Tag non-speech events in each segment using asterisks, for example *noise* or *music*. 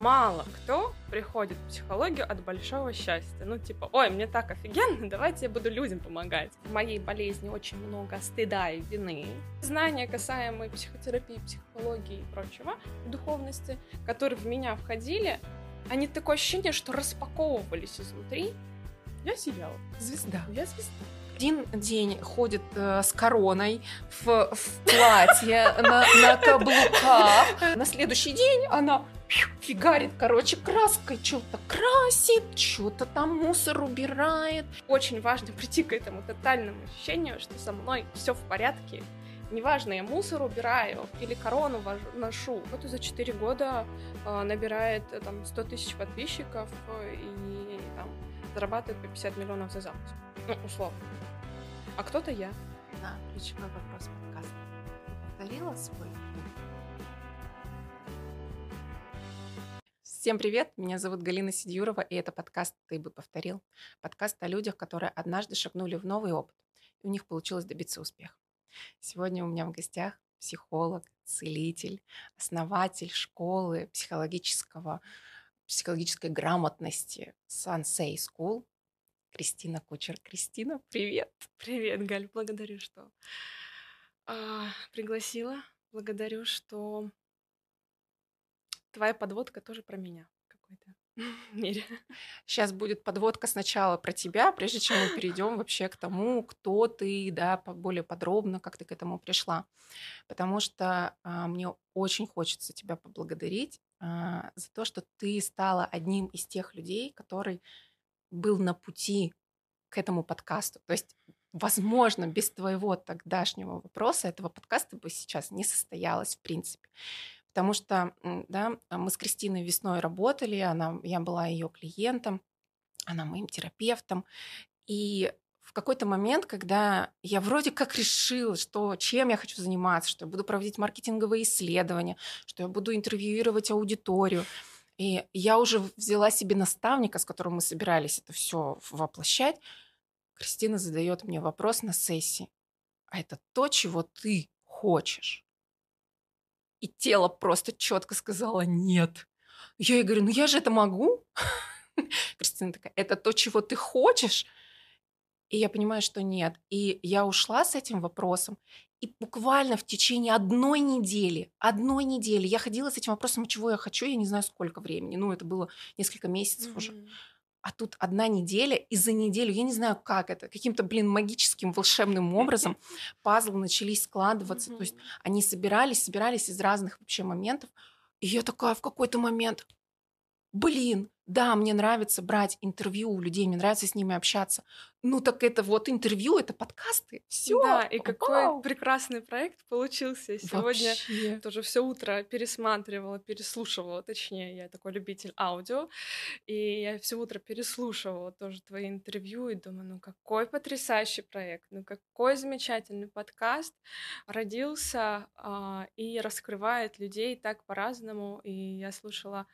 Мало кто приходит в психологию от большого счастья. Ну, типа, ой, мне так офигенно, давайте я буду людям помогать. В моей болезни очень много стыда и вины. Знания, касаемые психотерапии, психологии и прочего, духовности, которые в меня входили, они такое ощущение, что распаковывались изнутри. Я сияла. Звезда. Я звезда один день ходит э, с короной в, в платье *laughs* на, на каблуках. На следующий день она фигарит, короче, краской, что-то красит, что-то там мусор убирает. Очень важно *laughs* прийти к этому тотальному ощущению, что со мной все в порядке. Неважно, я мусор убираю или корону ношу. Вот за 4 года э, набирает э, там 100 тысяч подписчиков э, и там зарабатывает по 50 миллионов за запуск. Ну, условно. А кто-то я. Да, ключевой вопрос подкаста. Повторила свой Всем привет, меня зовут Галина Сидюрова, и это подкаст «Ты бы повторил». Подкаст о людях, которые однажды шагнули в новый опыт, и у них получилось добиться успеха. Сегодня у меня в гостях психолог, целитель, основатель школы психологического, психологической грамотности Sensei School Кристина Кучер. Кристина, привет! Привет, Галь, благодарю, что а, пригласила. Благодарю, что твоя подводка тоже про меня какой-то *laughs* мере. Сейчас будет подводка сначала про тебя, прежде чем мы перейдем вообще к тому, кто ты, да, более подробно, как ты к этому пришла. Потому что а, мне очень хочется тебя поблагодарить а, за то, что ты стала одним из тех людей, который был на пути к этому подкасту. То есть возможно, без твоего тогдашнего вопроса этого подкаста бы сейчас не состоялось в принципе. Потому что да, мы с Кристиной весной работали, она, я была ее клиентом, она моим терапевтом. И в какой-то момент, когда я вроде как решила, что чем я хочу заниматься, что я буду проводить маркетинговые исследования, что я буду интервьюировать аудиторию, и я уже взяла себе наставника, с которым мы собирались это все воплощать. Кристина задает мне вопрос на сессии. А это то, чего ты хочешь? И тело просто четко сказала нет. Я ей говорю, ну я же это могу. *laughs* Кристина такая, это то, чего ты хочешь? И я понимаю, что нет. И я ушла с этим вопросом. И буквально в течение одной недели, одной недели я ходила с этим вопросом, чего я хочу, я не знаю сколько времени. Ну, это было несколько месяцев mm-hmm. уже. А тут одна неделя, и за неделю, я не знаю, как это, каким-то, блин, магическим, волшебным образом *laughs* пазлы начались складываться. То есть они собирались, собирались из разных вообще моментов. И я такая в какой-то момент, блин, да, мне нравится брать интервью у людей, мне нравится с ними общаться. Ну так это вот интервью, это подкасты, все. Да, и какой Вау. прекрасный проект получился. Сегодня Вообще. тоже все утро пересматривала, переслушивала, точнее, я такой любитель аудио, и я все утро переслушивала тоже твои интервью и думаю, ну какой потрясающий проект, ну какой замечательный подкаст родился а, и раскрывает людей так по-разному. И я слушала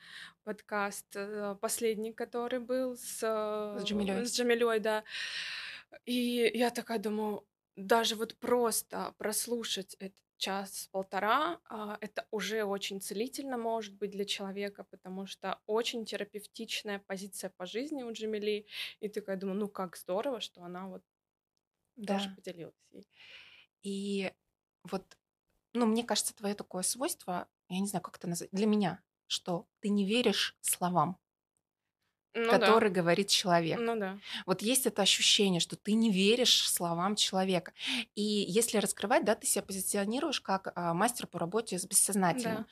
подкаст э, последний, который был с, с Джамилей. С Джамилей, да. И я такая думаю, даже вот просто прослушать этот час-полтора, а, это уже очень целительно может быть для человека, потому что очень терапевтичная позиция по жизни у Джамили. И такая думаю, ну как здорово, что она вот да. тоже поделилась ей. И вот, ну, мне кажется, твое такое свойство, я не знаю, как это назвать, для меня, что ты не веришь словам ну, который да. говорит человек. Ну да. Вот есть это ощущение, что ты не веришь словам человека. И если раскрывать, да, ты себя позиционируешь как а, мастер по работе с бессознательным. Да.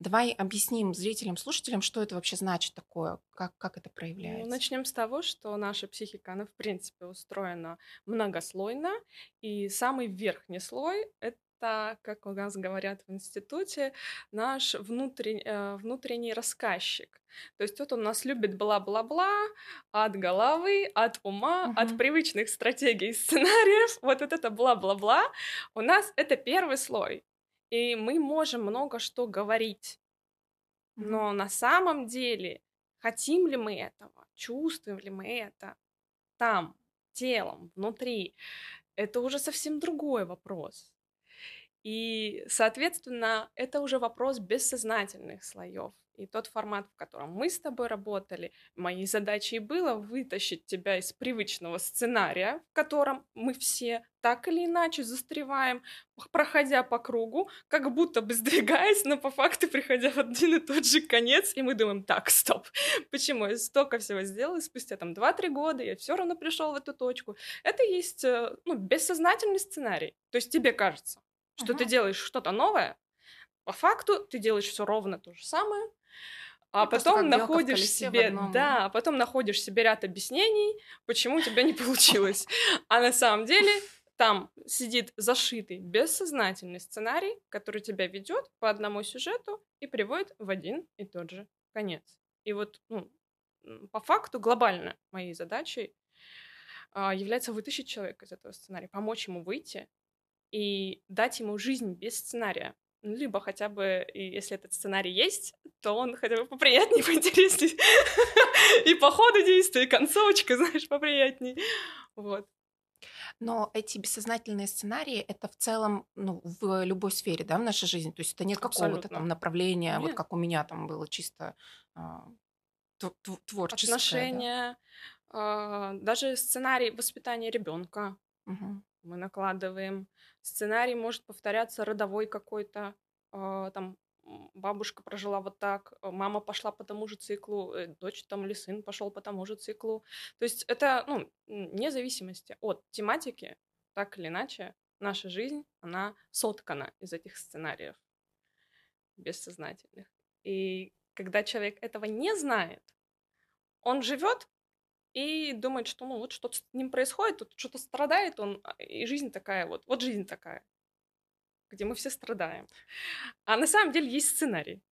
Давай объясним зрителям, слушателям, что это вообще значит такое, как, как это ну, проявляется. Ну, начнем с того, что наша психика, она в принципе устроена многослойно, и самый верхний слой — это это, как у нас говорят в институте, наш внутренний, э, внутренний рассказчик. То есть вот он нас любит бла-бла-бла от головы, от ума, угу. от привычных стратегий, сценариев. Вот, вот это бла-бла-бла. У нас это первый слой. И мы можем много что говорить. Но на самом деле, хотим ли мы этого, чувствуем ли мы это там, телом, внутри, это уже совсем другой вопрос. И, соответственно, это уже вопрос бессознательных слоев. И тот формат, в котором мы с тобой работали, моей задачей было вытащить тебя из привычного сценария, в котором мы все так или иначе застреваем, проходя по кругу, как будто бы сдвигаясь, но по факту приходя в один и тот же конец, и мы думаем, так, стоп, *laughs* почему я столько всего сделал, и спустя там 2-3 года я все равно пришел в эту точку. Это есть, э, ну, бессознательный сценарий. То есть тебе кажется, что ты делаешь что-то новое, по факту ты делаешь все ровно то же самое, а потом находишь себе, да, а потом находишь себе ряд объяснений, почему у тебя не *laughs* получилось. А на самом деле там сидит зашитый бессознательный сценарий, который тебя ведет по одному сюжету и приводит в один и тот же конец. И вот, ну, по факту глобально моей задачей а, является вытащить человека из этого сценария, помочь ему выйти и дать ему жизнь без сценария. Ну, либо хотя бы, если этот сценарий есть, то он хотя бы поприятнее, *laughs* поинтереснее. И по ходу действия, и концовочка, *laughs* знаешь, поприятнее. Вот. Но эти бессознательные сценарии это в целом ну, в любой сфере, да, в нашей жизни. То есть это нет какого-то там направления, нет. вот как у меня там было чисто а, творческое. Отношения, да? даже сценарий воспитания ребенка. Угу. Мы накладываем Сценарий может повторяться родовой какой-то, э, там бабушка прожила вот так, э, мама пошла по тому же циклу, э, дочь там или сын пошел по тому же циклу. То есть это, ну, вне зависимости от тематики, так или иначе, наша жизнь, она соткана из этих сценариев бессознательных. И когда человек этого не знает, он живет и думает, что ну вот что-то с ним происходит, тут что-то страдает он, а, и жизнь такая вот, вот жизнь такая, где мы все страдаем. А на самом деле есть сценарий,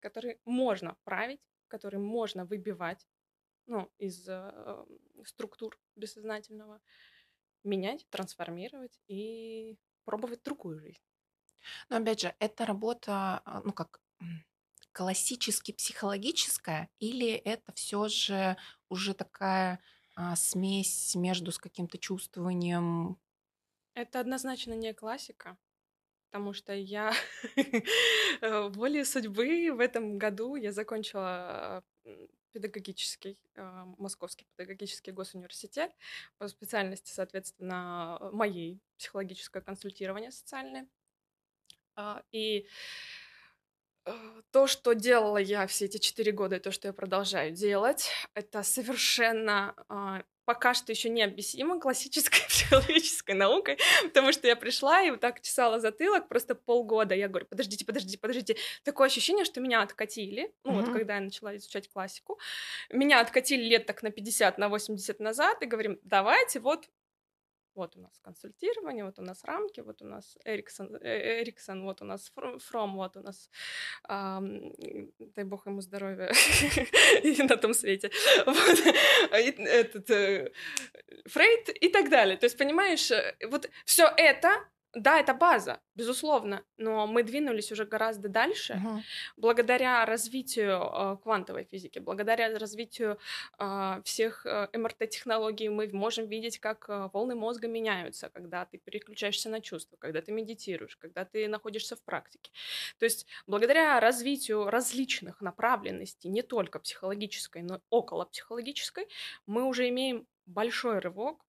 который можно править, который можно выбивать ну, из э, структур бессознательного, менять, трансформировать и пробовать другую жизнь. Но опять же, это работа, а, ну как классически психологическая, или это все же уже такая а, смесь между с каким-то чувствованием? Это однозначно не классика, потому что я *laughs* э, волей судьбы в этом году я закончила педагогический, а, Московский педагогический госуниверситет по специальности, соответственно, моей психологическое консультирование социальное. А, и Э, то, что делала я все эти четыре года, и то, что я продолжаю делать, это совершенно э, пока что еще не объяснимо классической *laughs* психологической наукой, потому что я пришла и вот так чесала затылок просто полгода. Я говорю, подождите, подождите, подождите. Такое ощущение, что меня откатили, ну mm-hmm. вот когда я начала изучать классику, меня откатили лет так на 50, на 80 назад и говорим, давайте вот вот у нас консультирование, вот у нас рамки, вот у нас Эриксон, э, Эриксон вот у нас Фром, вот у нас, эм, дай бог ему здоровья *laughs* на том свете, *laughs* вот, этот, э, Фрейд и так далее. То есть, понимаешь, э, вот все это да, это база, безусловно, но мы двинулись уже гораздо дальше uh-huh. благодаря развитию э, квантовой физики, благодаря развитию э, всех э, МРТ-технологий мы можем видеть, как э, волны мозга меняются, когда ты переключаешься на чувства, когда ты медитируешь, когда ты находишься в практике. То есть благодаря развитию различных направленностей, не только психологической, но и около психологической, мы уже имеем большой рывок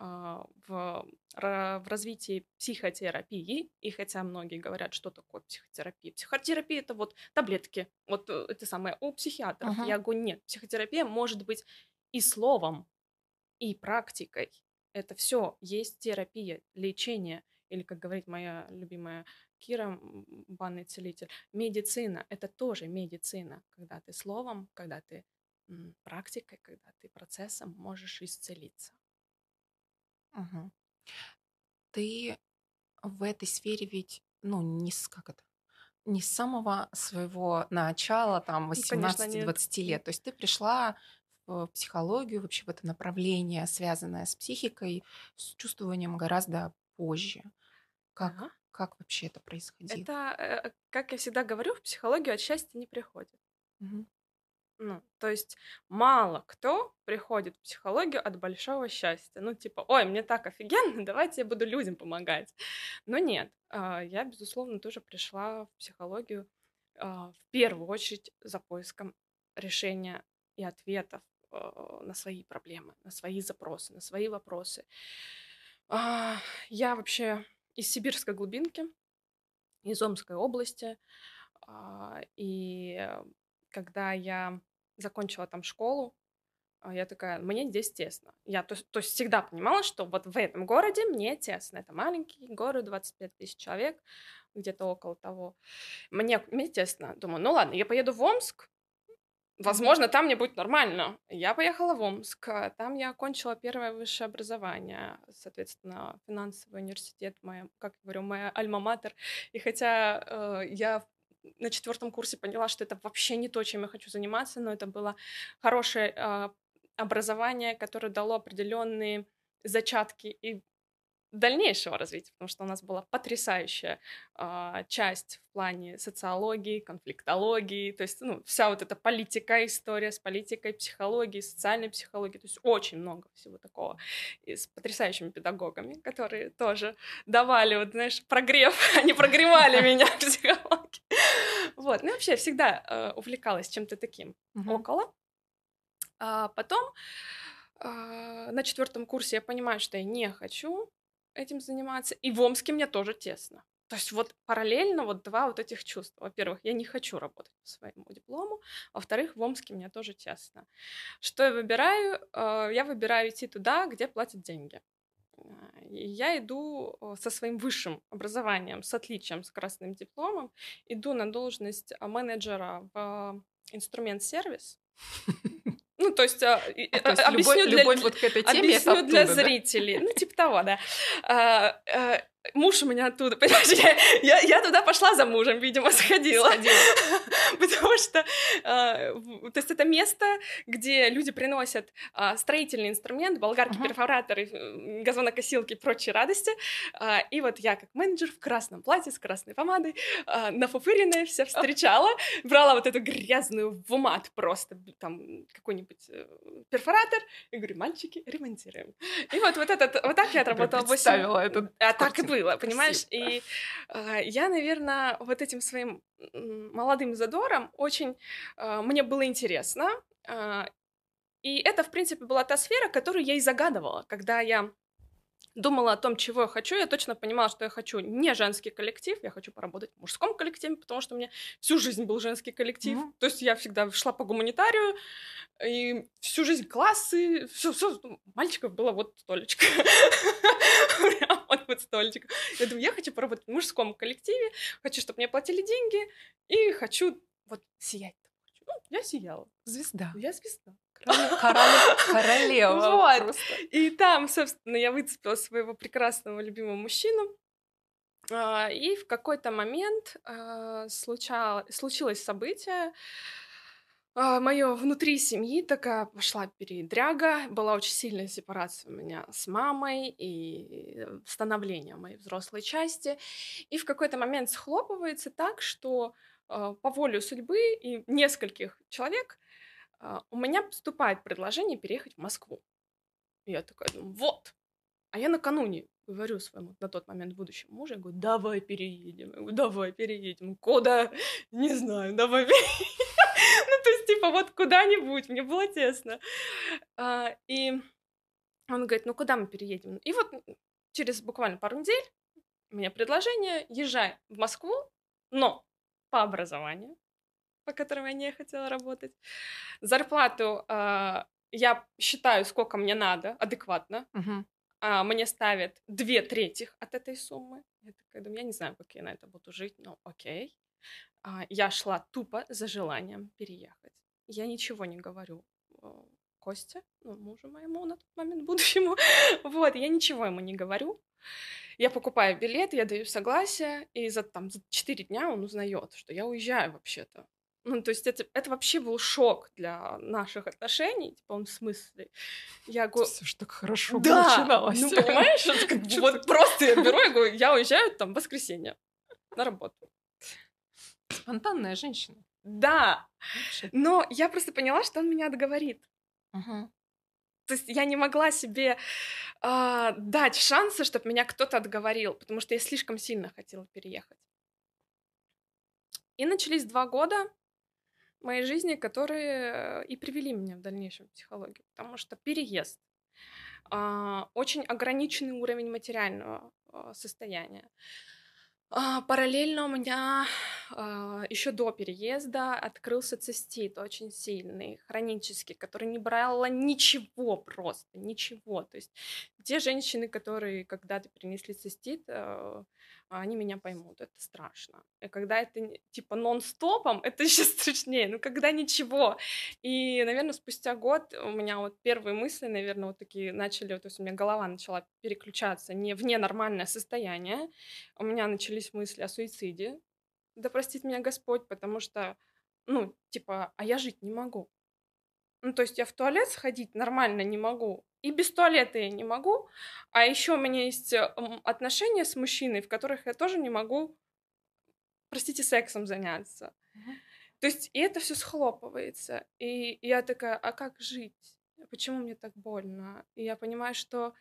в, в развитии психотерапии, и хотя многие говорят, что такое психотерапия, психотерапия это вот таблетки, вот э, это самое у психиатров. Uh-huh. Я говорю, нет, психотерапия может быть и словом, и практикой. Это все есть терапия, лечение, или, как говорит моя любимая Кира, банный целитель, медицина — это тоже медицина, когда ты словом, когда ты практикой, когда ты процессом можешь исцелиться. Мгм. Ты в этой сфере ведь, ну, не с как это, не с самого своего начала, там, Ну, конечно, 18-20 лет. То есть ты пришла в психологию, вообще в это направление, связанное с психикой, с чувствованием гораздо позже. Как, Ага. как вообще это происходило? Это, э, как я всегда говорю, в психологию от счастья не приходит. Мгм. Ну, то есть мало кто приходит в психологию от большого счастья. Ну, типа, ой, мне так офигенно, *laughs* давайте я буду людям помогать. Но нет, а, я, безусловно, тоже пришла в психологию а, в первую очередь за поиском решения и ответов а, на свои проблемы, на свои запросы, на свои вопросы. Я вообще из сибирской глубинки, из Омской области, и когда я закончила там школу, а, я такая, мне здесь тесно. Я то, то есть всегда понимала, что вот в этом городе мне тесно. Это маленький город, 25 тысяч человек, где-то около того. Мне, мне тесно. Думаю, ну ладно, я поеду в Омск, Возможно, там мне будет нормально. Я поехала в Омск. Там я окончила первое высшее образование. Соответственно, финансовый университет, моя, как я говорю, моя альма-матер. И хотя э, я на четвертом курсе поняла, что это вообще не то, чем я хочу заниматься, но это было хорошее э, образование, которое дало определенные зачатки. И дальнейшего развития, потому что у нас была потрясающая э, часть в плане социологии, конфликтологии, то есть ну, вся вот эта политика, история с политикой, психологией, социальной психологией, то есть очень много всего такого и с потрясающими педагогами, которые тоже давали, вот знаешь, прогрев, *laughs* они прогревали *laughs* меня в психологии. Вот, ну вообще всегда э, увлекалась чем-то таким около. А потом Uh, на четвертом курсе я понимаю, что я не хочу этим заниматься. И в Омске мне тоже тесно. То есть вот параллельно вот два вот этих чувства. Во-первых, я не хочу работать по своему диплому. Во-вторых, в Омске мне тоже тесно. Что я выбираю? Э, я выбираю идти туда, где платят деньги. Э, я иду э, со своим высшим образованием, с отличием, с красным дипломом, иду на должность менеджера в инструмент-сервис. *laughs* Ну, то есть, а, а, то есть объясню любовь, для, любовь вот к этой теме объясню для зрителей. Ну, типа того, да. А, а, муж у меня оттуда, *laughs* понимаешь, я, я туда пошла за мужем, видимо, сходила. сходила. *laughs* Потому что, э, то есть это место, где люди приносят э, строительный инструмент, болгарки, перфораторы, газонокосилки и прочие радости. Э, и вот я как менеджер в красном платье с красной помадой, э, нафуфыренная, вся встречала, брала вот эту грязную вумат просто, там какой-нибудь э, перфоратор, и говорю, мальчики, ремонтируем. И вот, вот, этот, вот так я отработала 8... А так и было, понимаешь? И э, я, наверное, вот этим своим молодым задором очень э, мне было интересно. Э, и это, в принципе, была та сфера, которую я и загадывала, когда я думала о том, чего я хочу, я точно понимала, что я хочу не женский коллектив, я хочу поработать в мужском коллективе, потому что у меня всю жизнь был женский коллектив. Mm-hmm. То есть я всегда шла по гуманитарию, и всю жизнь классы, все, все, мальчиков было вот столечко. *laughs* Вот вот столечко. Я думаю, я хочу поработать в мужском коллективе, хочу, чтобы мне платили деньги, и хочу вот сиять. Ну, я сияла. Звезда. Я звезда. Королева. Королева. Вот. И там, собственно, я выцепила своего прекрасного любимого мужчину. А, и в какой-то момент а, случилось событие, а, мое внутри семьи такая пошла передряга, была очень сильная сепарация у меня с мамой и становление моей взрослой части. И в какой-то момент схлопывается так, что по воле судьбы и нескольких человек у меня поступает предложение переехать в Москву. И я такая думаю, вот. А я накануне говорю своему на тот момент будущему мужу, я говорю, давай переедем. Я говорю, давай переедем. Куда? *laughs* Не знаю, давай *laughs* переедем. Ну, то есть, типа, вот куда-нибудь. Мне было тесно. А, и он говорит, ну, куда мы переедем? И вот через буквально пару недель у меня предложение, езжай в Москву, но по образованию по которым я не хотела работать. Зарплату э, я считаю, сколько мне надо, адекватно. Uh-huh. А, мне ставят две трети от этой суммы. Я такая думаю, я не знаю, как я на это буду жить, но окей. А, я шла тупо за желанием переехать. Я ничего не говорю Костя, ну, мужу моему на тот момент *laughs* будущему. вот, я ничего ему не говорю. Я покупаю билет, я даю согласие, и за, там, за 4 дня он узнает, что я уезжаю вообще-то. Ну, то есть это, это вообще был шок для наших отношений, типа, он в смысле. Я говорю... Все ж так хорошо да, начиналось. ну, понимаешь, это как *laughs* бы вот просто я беру, я говорю, я уезжаю там в воскресенье на работу. Спонтанная женщина. Да, но я просто поняла, что он меня отговорит. Мгм. То есть я не могла себе а, дать шансы, чтобы меня кто-то отговорил, потому что я слишком сильно хотела переехать. И начались два года моей жизни, которые э, и привели меня в дальнейшем в психологию, потому что переезд, а, очень ограниченный уровень материального а, состояния. А, Параллельно у меня еще до переезда открылся цистит очень сильный, хронический, который не брала ничего просто, ничего. То есть те женщины, которые когда-то перенесли цистит, э, они меня поймут, это страшно. И когда это типа нон-стопом, *laughs* это еще страшнее, ну когда ничего. И, наверное, спустя год у меня вот первые мысли, наверное, вот такие начали, то есть у меня голова начала переключаться не в ненормальное состояние, у меня начались мысли о суициде, да простит меня Господь, потому что, ну, типа, а я жить не могу. Ну, то есть я в туалет сходить нормально не могу, и без туалета я не могу, а еще у меня есть э, отношения с мужчиной, в которых я тоже не могу, простите, сексом заняться. То есть и это все схлопывается, и я такая, а как жить? Почему мне так больно? И я понимаю, что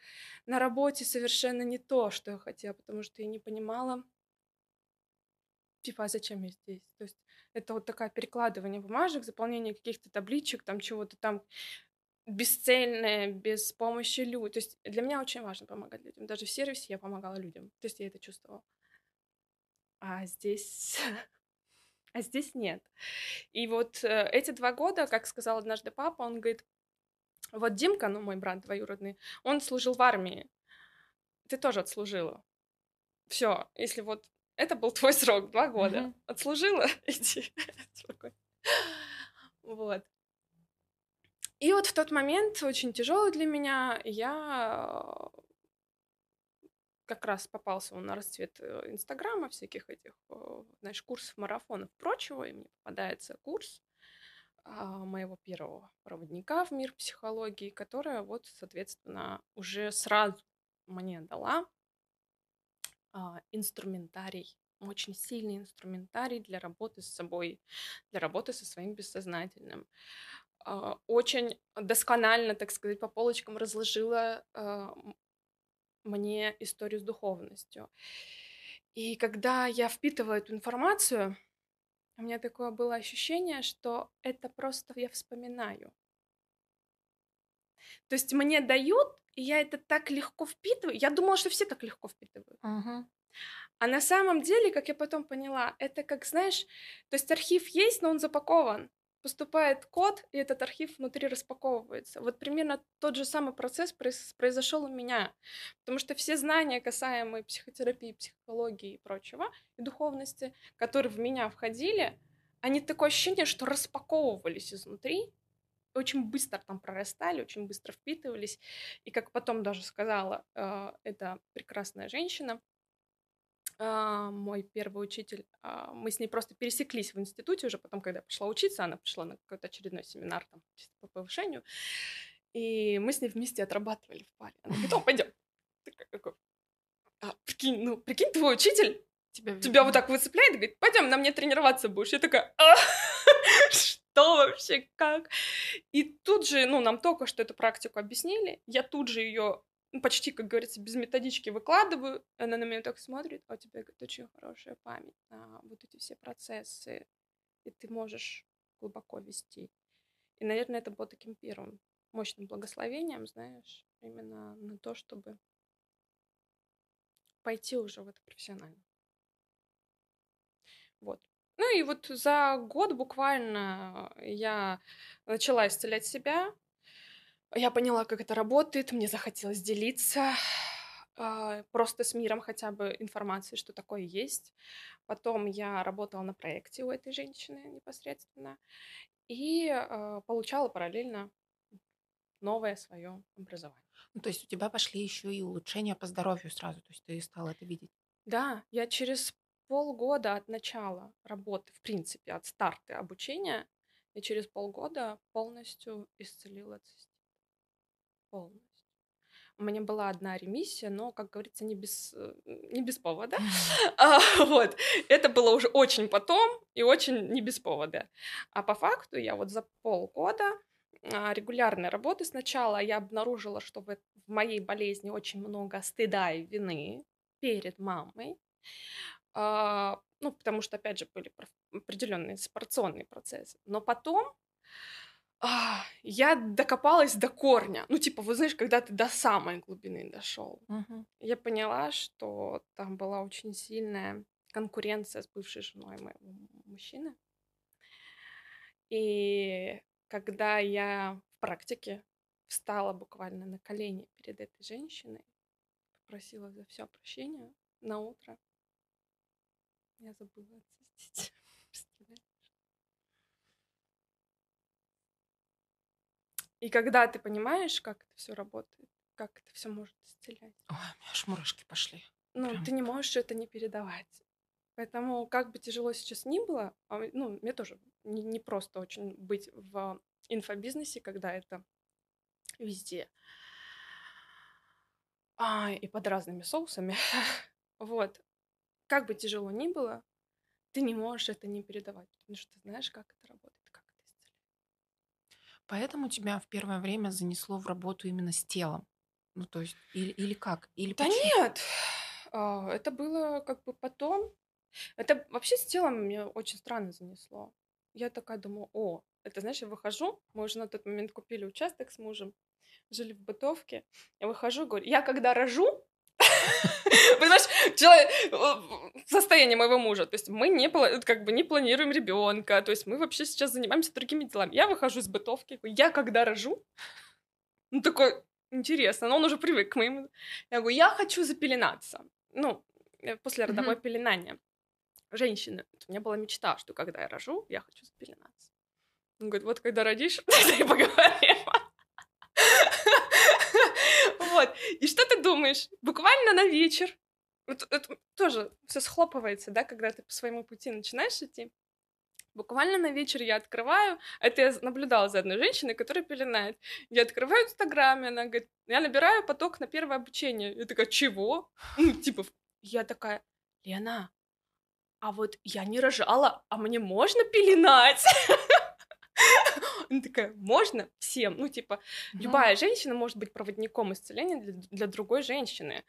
на работе совершенно не то, что я хотела, потому что я не понимала, типа, а зачем я здесь? То есть это вот такое перекладывание бумажек, заполнение каких-то табличек, там чего-то там бесцельное, без помощи людям. То есть для меня очень важно помогать людям. Даже в сервисе я помогала людям. То есть я это чувствовала. А здесь... *laughs* А здесь нет. И вот э, эти два года, как сказал однажды папа, он говорит, вот Димка, ну мой брат двоюродный, он служил в армии. Ты тоже отслужила. Все, если вот это был твой срок, два года. Мгм. Отслужила, *laughs* иди. Вот. И вот в тот момент, очень тяжелый для меня, я э, как раз попался он на расцвет э, Инстаграма, всяких этих, э, знаешь, курсов, марафонов, прочего, и мне попадается курс а, моего первого проводника в мир психологии, которая вот, соответственно, уже сразу мне дала а, инструментарий, очень сильный инструментарий для работы с собой, для работы со своим бессознательным. А, Очень досконально, так сказать, по полочкам разложила а, мне историю с духовностью. И когда я впитываю эту информацию, у меня такое было ощущение, что это просто я вспоминаю. То есть мне дают, и я это так легко впитываю. Я думала, что все так легко впитывают. Мгм. А на самом деле, как я потом поняла, это как, знаешь, то есть архив есть, но он запакован. Поступает код, и этот архив внутри распаковывается. Вот примерно тот же самый процесс произ- произошел у меня. Потому что все знания, касаемые психотерапии, психологии и прочего, и духовности, которые в меня входили, они такое ощущение, что распаковывались изнутри, очень быстро там прорастали, очень быстро впитывались. И как потом даже сказала э, эта прекрасная женщина, а, мой первый учитель, а, мы с ней просто пересеклись в институте уже потом, когда я пришла учиться, она пришла на какой-то очередной семинар там чисто по повышению, и мы с ней вместе отрабатывали в паре. Она говорит, пойдем. «А, прикинь, ну, прикинь, твой учитель Тебя, тебя вот так выцепляет и говорит, пойдем, на мне тренироваться будешь. Я такая, «А, *laughs* что вообще, как? И тут же, ну, нам только что эту практику объяснили, я тут же ее почти, как говорится, без методички выкладываю, она на меня так смотрит, а у тебя, говорит, очень хорошая память на вот эти все процессы, и ты можешь глубоко вести. И, наверное, это было таким первым мощным благословением, знаешь, именно на то, чтобы пойти уже в это профессионально. Вот. Ну и вот за год буквально я начала исцелять себя. Я поняла, как это работает, мне захотелось делиться а, просто с миром хотя бы информацией, что такое есть. Потом я работала на проекте у этой женщины непосредственно и а, получала параллельно новое свое образование. Ну, то есть у тебя пошли еще и улучшения по здоровью сразу, то есть ты стала это видеть. Да, я через полгода от начала работы, в принципе, от старта обучения, я через полгода полностью исцелила цистит. Полностью. у меня была одна ремиссия, но, как говорится, не без, э, не без повода. *laughs* *laughs* А, вот. Это было уже очень потом и очень не без повода. А по факту я вот за полгода а, регулярной работы сначала я обнаружила, что в моей болезни очень много стыда и вины перед мамой. А, ну, потому что, опять же, были определенные сепарационные процессы. Но потом а, я докопалась до корня. Ну, типа, вы знаешь, когда ты до самой глубины дошел, Мгм. я поняла, что там была очень сильная конкуренция с бывшей женой моего мужчины. И когда я в практике встала буквально на колени перед этой женщиной, попросила за все прощения на утро, я забыла. *laughs* Представляешь? И когда ты понимаешь, как это все работает, как это все может исцелять, Ой, у меня аж мурашки пошли. ну, Прям. ты не можешь это не передавать. Поэтому, как бы тяжело сейчас ни было, а, ну, мне тоже не, не просто очень быть в инфобизнесе, когда это везде. А, и под разными соусами. *laughs* Вот. Как бы тяжело ни было, ты не можешь это не передавать, потому что ты знаешь, как это работает, как это исцеляет. Поэтому тебя в первое время занесло в работу именно с телом. Ну, то есть, или, или как? Или Да почему? нет, а, это было как бы потом. Это вообще с телом меня очень странно занесло. Я такая думаю, о, это знаешь, я выхожу, мы уже на тот момент купили участок с мужем, жили в бытовке. Я выхожу, говорю, я когда рожу, Понимаешь, человек, состояние моего мужа. То есть мы не, как бы не планируем ребенка. То есть мы вообще сейчас занимаемся другими делами. Я выхожу из бытовки. Я когда рожу, ну такой, интересно, но он уже привык к моему. Я говорю, я хочу запеленаться. Ну, э, после родовое Мгм. пеленание. Женщины. У меня была мечта, что когда я рожу, я хочу запеленаться. Он говорит, вот когда родишь, *laughs* тогда и поговорим. Вот. И что ты думаешь? Буквально на вечер. Вот это тоже все схлопывается, да, когда ты по своему пути начинаешь идти. Буквально на вечер я открываю, это я наблюдала за одной женщиной, которая пеленает. Я открываю Инстаграме, она говорит, я набираю поток на первое обучение. Я такая, чего? Ну, типа, я такая, Лена, а вот я не рожала, а мне можно пеленать? *laughs* Она такая, можно всем. Ну, типа, любая женщина может быть проводником исцеления для, для другой женщины.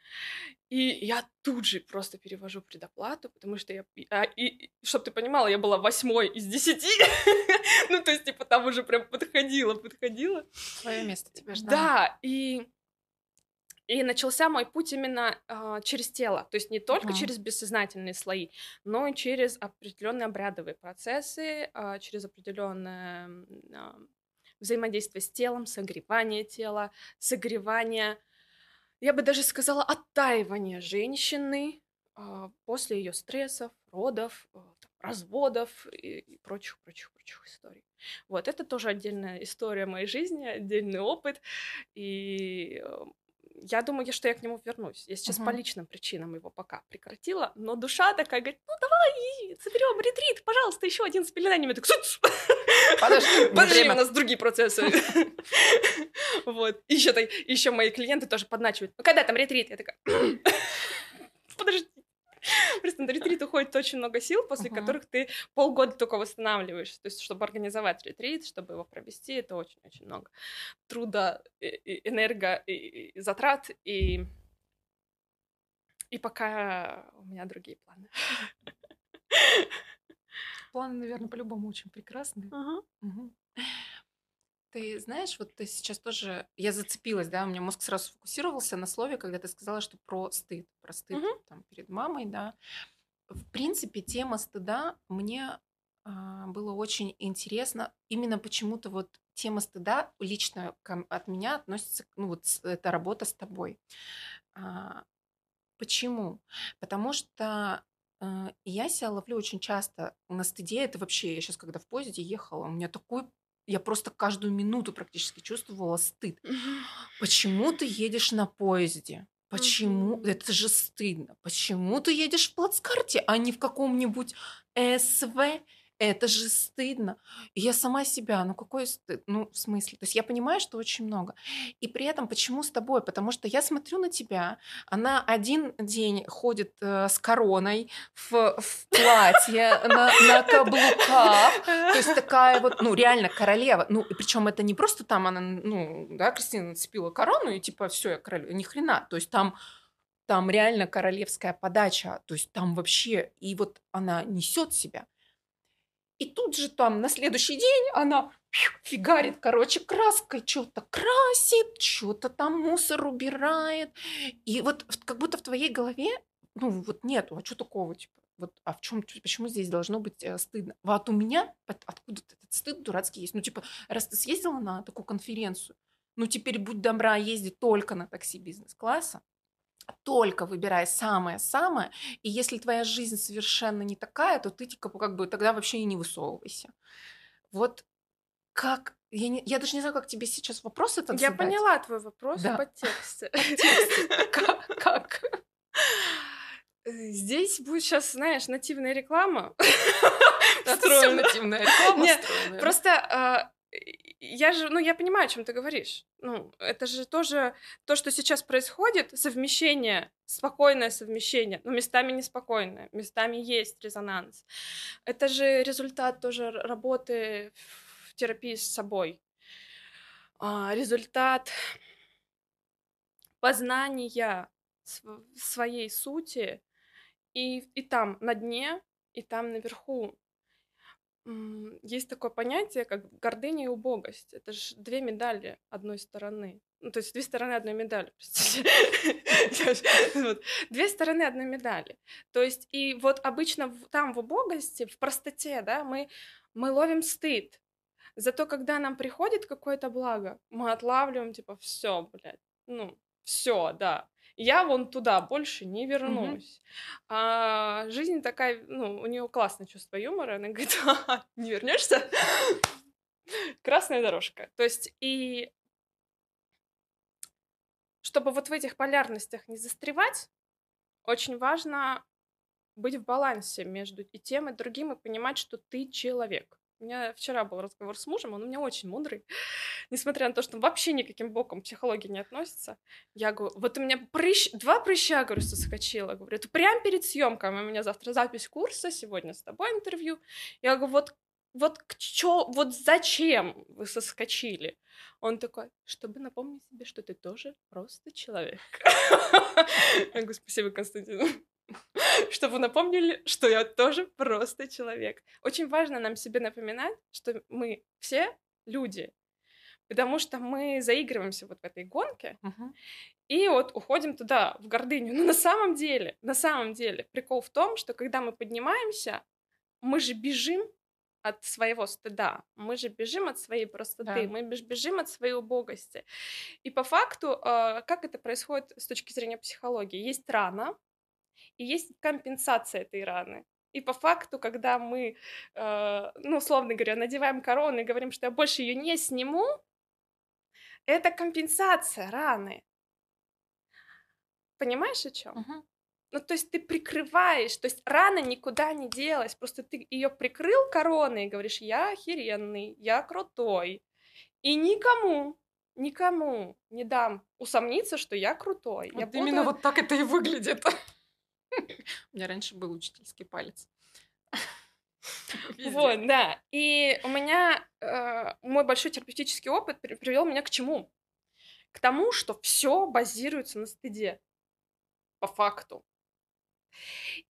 И я тут же просто перевожу предоплату, потому что я... А, и, чтобы ты понимала, я была восьмой из десяти. *laughs* ну, то есть, типа, там уже прям подходила, подходила. Твое место тебя ждало. Да, и... И начался мой путь именно а, через тело, то есть не только Мгм. через бессознательные слои, но и через определенные обрядовые процессы, а, через определенное м, а, взаимодействие с телом, согревание тела, согревание, я бы даже сказала, оттаивание женщины а, после ее стрессов, родов, а, там, разводов и, и прочих, прочих, прочих историй. Вот это тоже отдельная история моей жизни, отдельный опыт, и э, я думаю, что я к нему вернусь. Я сейчас по Мгм. личным причинам его пока прекратила, но душа такая говорит, ну давай, соберем ретрит, пожалуйста, еще один с пеленаниями. Так! Подожди, Подожди, у нас другие процессы. *laughs* Вот. Еще, еще мои клиенты тоже подначивают. Ну, когда там ретрит? Я такая, подожди. Просто на ретрит уходит очень много сил, после Мгм. которых ты полгода только восстанавливаешься. То есть, чтобы организовать ретрит, чтобы его провести, это очень-очень много труда, и- и энерго, и затрат, и... И пока у меня другие планы. Планы, наверное, по-любому очень прекрасные. Мгм. Ты знаешь, вот ты сейчас тоже... Я зацепилась, да, у меня мозг сразу сфокусировался на слове, когда ты сказала, что про стыд. Про стыд Мгм. там, перед мамой, да. В принципе, тема стыда мне а, было очень интересно. Именно почему-то вот тема стыда лично ко- от меня относится, ну вот это работа с тобой. А, Почему? Потому что э, я себя ловлю очень часто на стыде. Это вообще, я сейчас, когда в поезде ехала, у меня такой... Я просто каждую минуту практически чувствовала стыд. Почему ты едешь на поезде? Почему? Мгм. Это же стыдно. Почему ты едешь в плацкарте, а не в каком-нибудь СВ, это же стыдно. И я сама себя, ну какой стыд? Ну, в смысле? То есть я понимаю, что очень много. И при этом почему с тобой? Потому что я смотрю на тебя, она один день ходит э, с короной в, в платье, на, на каблуках. То есть такая вот, ну, реально королева. Ну, и причем это не просто там она, ну, да, Кристина нацепила корону, и типа все, я королева. Ни хрена. То есть там там реально королевская подача, то есть там вообще, и вот она несет себя. И тут же там на следующий день она фигарит, короче, краской, что-то красит, что-то там мусор убирает. И вот как будто в твоей голове, ну вот нету, а что такого, типа, вот, а в чем, почему здесь должно быть э, стыдно? Вот у меня от, откуда этот стыд дурацкий есть. Ну, типа, раз ты съездила на такую конференцию, ну, теперь будь добра, езди только на такси бизнес-класса, только выбирай самое-самое, и если твоя жизнь совершенно не такая, то ты типа, как бы тогда вообще и не высовывайся. Вот как... Я, не, я даже не знаю, как тебе сейчас вопрос этот Я задать. поняла твой вопрос да. по тексте. *laughs* Как? как? Э, здесь будет сейчас, знаешь, нативная реклама. *laughs* Нативная реклама Просто а, я же, ну, я понимаю, о чем ты говоришь. Ну, это же тоже то, что сейчас происходит, совмещение, спокойное совмещение, но местами неспокойное, местами есть резонанс. Это же результат тоже работы в терапии с собой. А, результат познания своей сути и, и там на дне, и там наверху есть такое понятие, как гордыня и убогость. Это же две медали одной стороны. Ну, то есть две стороны одной медали, *laughs* Две стороны одной медали. То есть и вот обычно там в убогости, в простоте, да, мы, мы ловим стыд. Зато когда нам приходит какое-то благо, мы отлавливаем, типа, все, блядь, ну, все, да я вон туда больше не вернусь. Mm-hmm. А жизнь такая, ну, у нее классное чувство юмора, она говорит, а, не вернешься? Красная дорожка. То есть и чтобы вот в этих полярностях не застревать, очень важно быть в балансе между и тем, и другим, и понимать, что ты человек. У меня вчера был разговор с мужем, он у меня очень мудрый, *laughs* несмотря на то, что он вообще никаким боком к психологии не относится. Я говорю, вот у меня прыщ, два прыща, говорю, соскочила. Говорю, это прямо перед съемкой, у меня завтра запись курса, сегодня с тобой интервью. Я говорю, вот вот к чё, вот зачем вы соскочили? Он такой, чтобы напомнить себе, что ты тоже просто человек. *laughs* Я говорю, спасибо, Константин. *laughs* чтобы напомнили, что я тоже просто человек. Очень важно нам себе напоминать, что мы все люди, потому что мы заигрываемся вот в этой гонке uh-huh. и вот уходим туда, в гордыню. Но на самом деле, на самом деле, прикол в том, что когда мы поднимаемся, мы же бежим от своего стыда, мы же бежим от своей простоты, да. мы бежим от своей убогости. И по факту, а, как это происходит с точки зрения психологии? Есть рана, и есть компенсация этой раны. И по факту, когда мы, э, ну, условно говоря, надеваем корону и говорим, что я больше ее не сниму, это компенсация раны. Понимаешь, о чем? Uh-huh. Ну, то есть ты прикрываешь, то есть рана никуда не делась, просто ты ее прикрыл короной и говоришь, я охеренный, я крутой. И никому, никому не дам усомниться, что я крутой. Вот я именно буду... вот так это и выглядит. У меня раньше был учительский палец. *laughs* Вот, да. И у меня э, мой большой терапевтический опыт привел меня к чему? К тому, что все базируется на стыде. По факту.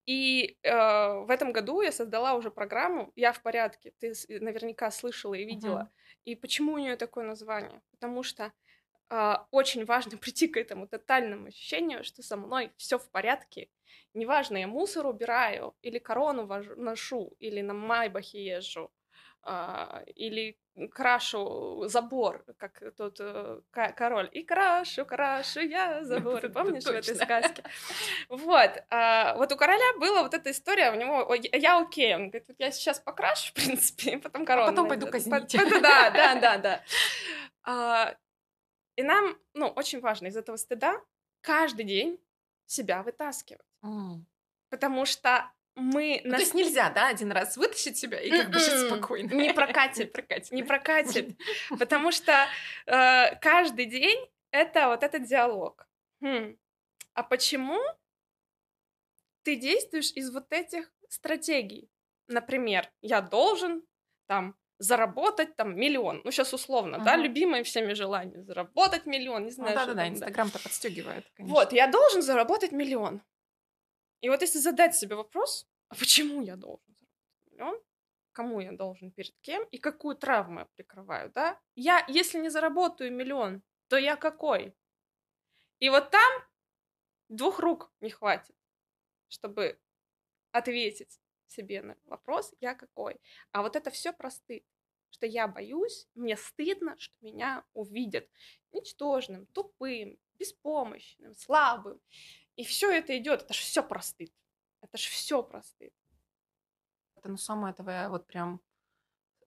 И э, в этом году я создала уже программу «Я в порядке». Ты наверняка слышала и видела. Uh-huh. И почему у нее такое название? Потому что э, очень важно *laughs* прийти к этому тотальному ощущению, что со мной все в порядке, Неважно, я мусор убираю, или корону ношу, или на майбахе езжу, а, или крашу забор, как тот э, король. И крашу, крашу я *laughs* забор. Помнишь в этой сказке? *laughs* Вот. А, вот у короля была вот эта история, у него я окей. Он говорит, я сейчас покрашу, *laughs* в принципе, потом корону. А потом пойду казнить. Да, да, да, да. И нам, ну, очень важно из этого стыда каждый день себя вытаскивать. Mm. Потому что мы... Ну, нас... То есть нельзя, да, один раз вытащить себя и как бы жить М-м, спокойно. Не *laughs* прокатит. прокатит не прокатит. Потому что э, каждый день это вот этот диалог. Хм. А почему ты действуешь из вот этих стратегий? Например, я должен там заработать там миллион. Ну, сейчас условно, uh-huh. да, любимое всеми желание. Заработать миллион, не знаю. Ну, да-да-да, Инстаграм-то да. подстегивает, конечно. Вот, я должен заработать миллион. И вот если задать себе вопрос, а почему я должен заработать миллион? Кому я должен, перед кем и какую травму я прикрываю, да? Я, если не заработаю миллион, то я какой? И вот там двух рук не хватит, чтобы ответить себе на вопрос, я какой. А вот это все просты, что я боюсь, мне стыдно, что меня увидят ничтожным, тупым, беспомощным, слабым. И все это идет, это же все простыд. Это же все простыд. Это ну самая твоя вот прям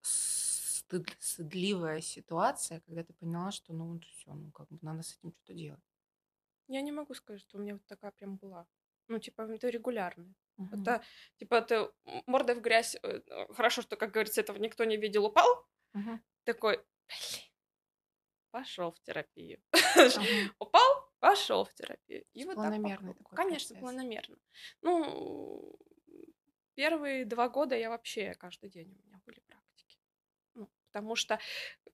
стыд, стыдливая ситуация, когда ты поняла, что ну все, ну как бы надо с этим что-то делать. Я не могу сказать, что у меня вот такая прям была. Ну, типа, это регулярно. Угу. Это, типа, ты мордой в грязь. Э, хорошо, что, как говорится, этого никто не видел, упал. Угу. Такой, блин, пошел в терапию. *laughs* Упал, пошел в терапию. И вот планомерный такой Конечно, планомерно. Ну, первые два года я вообще каждый день у меня были практики. Ну, потому что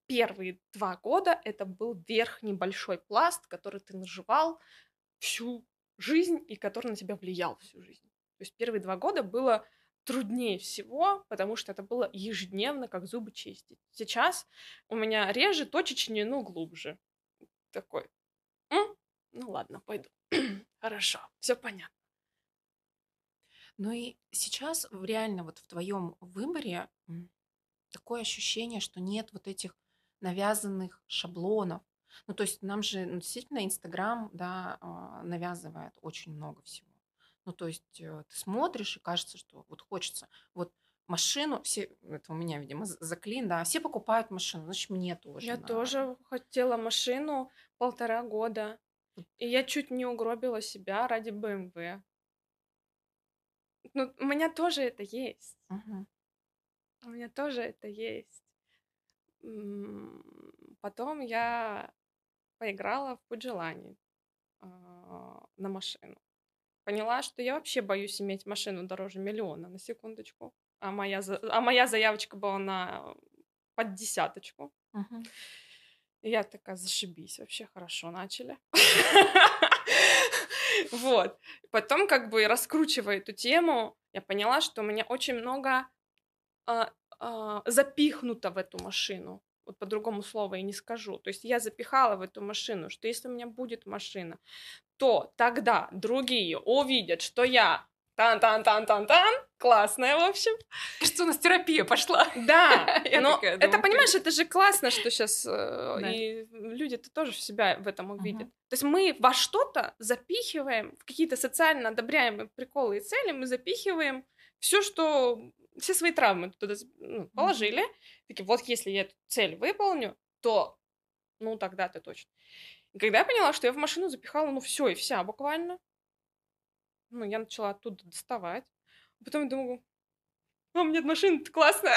первые два года это был верхний большой пласт, который ты наживал всю жизнь и который на тебя влиял всю жизнь. То есть первые два года было труднее всего, потому что это было ежедневно, как зубы чистить. Сейчас у меня реже, точечнее, ну, глубже. Такой, М? ну ладно, пойду. *clears throat* Хорошо, все понятно. Ну и сейчас реально вот в твоем выборе такое ощущение, что нет вот этих навязанных шаблонов. Ну, то есть нам же ну, действительно Инстаграм, да, а, навязывает очень много всего. Ну, то есть э, ты смотришь, и кажется, что вот хочется. Вот машину, все, это у меня, видимо, заклин, да, все покупают машину, значит, мне тоже. Я надо. тоже хотела машину полтора года. И я чуть не угробила себя ради БМВ. Ну, у меня тоже это есть. Угу. У меня тоже это есть. Потом я поиграла в Пуджелани а, на машину. Поняла, что я вообще боюсь иметь машину дороже миллиона, на секундочку. А моя, а моя заявочка была на под десяточку. И я такая, зашибись, вообще хорошо начали. *laughs* Вот. Потом, как бы раскручивая эту тему, я поняла, что у меня очень много а, а, запихнуто в эту машину. Вот по-другому слова я не скажу. То есть я запихала в эту машину, что если у меня будет машина, то тогда другие увидят, что я тан-тан-тан-тан-тан, классная, в общем. Что у нас терапия пошла. Да, *laughs* но это, понимаешь, это же классно, что сейчас э, и люди-то тоже себя в этом увидят. То есть мы во что-то запихиваем, в какие-то социально одобряемые приколы и цели, мы запихиваем все, что все свои травмы туда ну, положили. Такие, вот если я эту цель выполню, то, ну, тогда ты точно. И когда я поняла, что я в машину запихала, ну, все и вся буквально, ну, я начала оттуда доставать. Потом я думаю, а, у меня машина-то классная.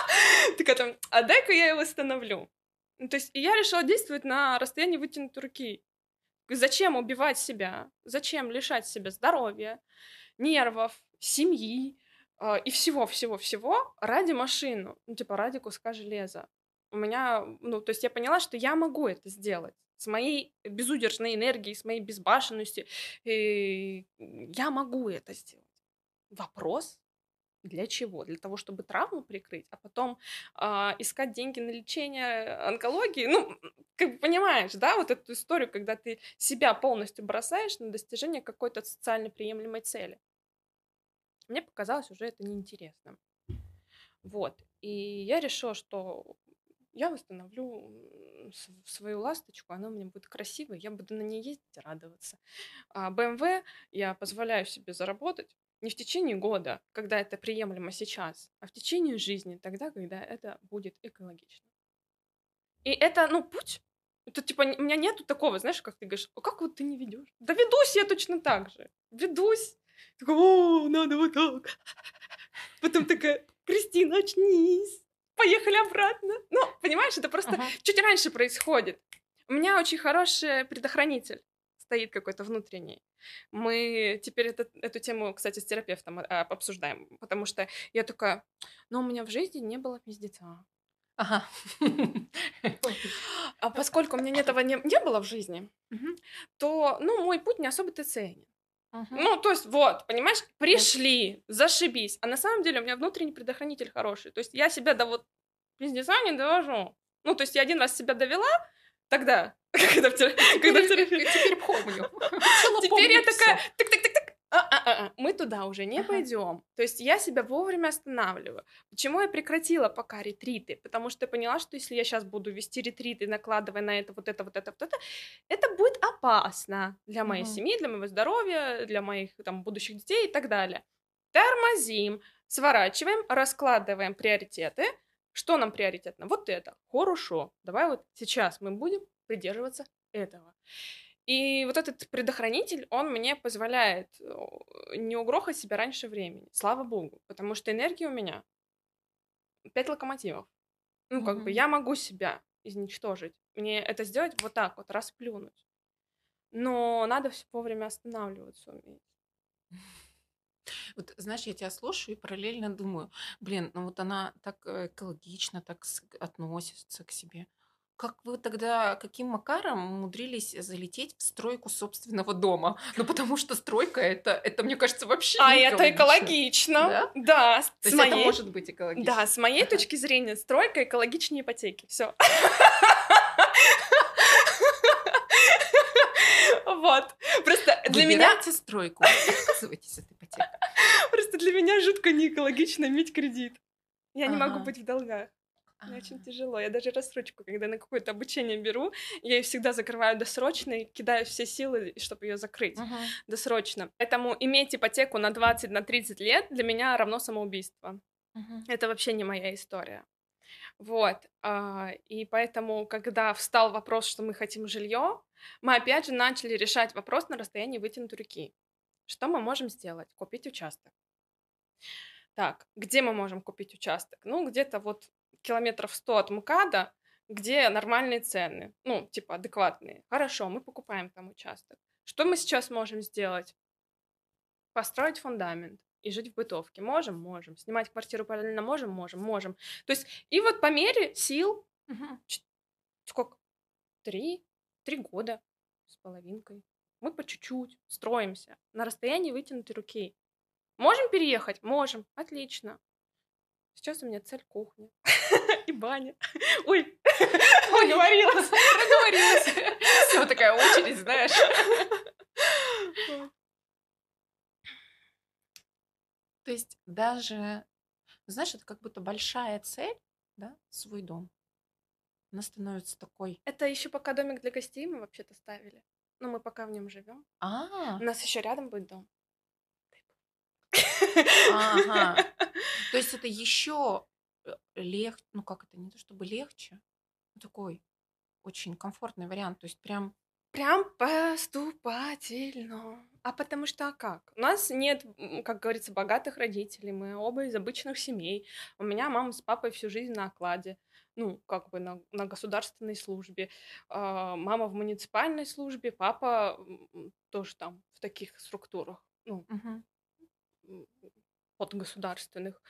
*laughs* Такая там, а дай-ка я ее восстановлю. Ну, то есть я решила действовать на расстоянии вытянутой руки. Зачем убивать себя? Зачем лишать себя здоровья, нервов, семьи и всего-всего-всего ради машины? Ну, типа, ради куска железа. У меня, ну, то есть я поняла, что я могу это сделать с моей безудержной энергией, с моей безбашенностью. И я могу это сделать. Вопрос, для чего? Для того, чтобы травму прикрыть, а потом э, искать деньги на лечение онкологии. Ну, как понимаешь, да, вот эту историю, когда ты себя полностью бросаешь на достижение какой-то социально приемлемой цели. Мне показалось уже это неинтересным. Вот. И я решила, что я восстановлю свою ласточку, она у меня будет красивой, я буду на ней ездить и радоваться. А BMW я позволяю себе заработать не в течение года, когда это приемлемо сейчас, а в течение жизни, тогда, когда это будет экологично. И это, ну, путь. Это типа, у меня нету такого, знаешь, как ты говоришь, как вот ты не ведешь? Да ведусь я точно так же. Ведусь. Такая, о, надо вот так. Потом такая, Кристина, очнись. Поехали обратно. Ну, понимаешь, это просто uh-huh. чуть раньше происходит. У меня очень хороший предохранитель стоит какой-то внутренний. Мы теперь это, эту тему, кстати, с терапевтом а, обсуждаем, потому что я такая, ну, у меня в жизни не было пиздеца. Ага. А поскольку у меня этого не, не было в жизни, то, ну, мой путь не особо-то ценен. Ну, то есть, вот, понимаешь, пришли, зашибись. А на самом деле у меня внутренний предохранитель хороший. То есть я себя до вот пиздеца не довожу. Ну, то есть я один раз себя довела, тогда, *laughs* когда в терапии. Теперь помню. *laughs* Теперь я такая, так, так, так, так, а, а, а, мы туда уже не ага. пойдем. То есть я себя вовремя останавливаю. Почему я прекратила пока ретриты? Потому что я поняла, что если я сейчас буду вести ретриты, накладывая на это вот это, вот это, вот это, это будет опасно для моей ага. семьи, для моего здоровья, для моих там будущих детей и так далее. Тормозим, сворачиваем, раскладываем приоритеты. Что нам приоритетно? Вот это. Хорошо. Давай вот сейчас мы будем придерживаться этого. И вот этот предохранитель, он мне позволяет э, не угрохать себя раньше времени. Слава богу. Потому что энергия у меня пять локомотивов. Ну, как mm-hmm. бы я могу себя изничтожить. Мне это сделать вот так вот, расплюнуть. Но надо все вовремя останавливаться уметь. *laughs* Вот, знаешь, я тебя слушаю и параллельно думаю, блин, ну вот она так э, экологично так относится к себе. Как вы тогда, каким макаром умудрились залететь в стройку собственного дома? Ну, потому что стройка это, это мне кажется, вообще А это экологично. Да? Да. То есть моей... это может быть экологично. Да, с моей *laughs* точки зрения, стройка экологичнее ипотеки. Все. Вот. Просто для меня... Выбирайте стройку, отказывайтесь от ипотеки. Просто для меня жутко не экологично иметь кредит. Я не могу быть в долгах. Мне очень тяжело. Я даже рассрочку, когда на какое-то обучение беру, я ее всегда закрываю досрочно и кидаю все силы, чтобы ее закрыть uh-huh. досрочно. Поэтому иметь ипотеку на 20, на 30 лет для меня равно самоубийство. Uh-huh. Это вообще не моя история. Вот. А, и поэтому, когда встал вопрос, что мы хотим жилье, мы опять же начали решать вопрос на расстоянии вытянутой руки. Что мы можем сделать? Купить участок. Так, где мы можем купить участок? Ну, где-то вот километров 100 от МКАДа, где нормальные цены, ну, типа адекватные. Хорошо, мы покупаем там участок. Что мы сейчас можем сделать? Построить фундамент и жить в бытовке. Можем? Можем. Снимать квартиру параллельно можем? Можем. Можем. То есть, и вот по мере сил, угу. сколько? Три? Три года с половинкой. Мы по чуть-чуть строимся на расстоянии вытянутой руки. Можем переехать? Можем. Отлично. Сейчас у меня цель кухня *laughs* и баня. *laughs* Ой, *laughs* проговорилась, проговорилась. Все, такая очередь, знаешь. То есть даже, знаешь, это как будто большая цель, да, свой дом. Она становится такой. Это еще пока домик для гостей мы вообще-то ставили. Но мы пока в нем живем. А. У нас еще рядом будет дом. Ага. То есть это еще э, легче, ну как это, не то чтобы легче, но такой очень комфортный вариант. То есть прям Прям поступательно. А потому что а как? У нас нет, как говорится, богатых родителей. Мы оба из обычных семей. У меня мама с папой всю жизнь на окладе. Ну, как бы на, на государственной службе. А, мама в муниципальной службе, папа тоже там в таких структурах. Ну, угу от государственных.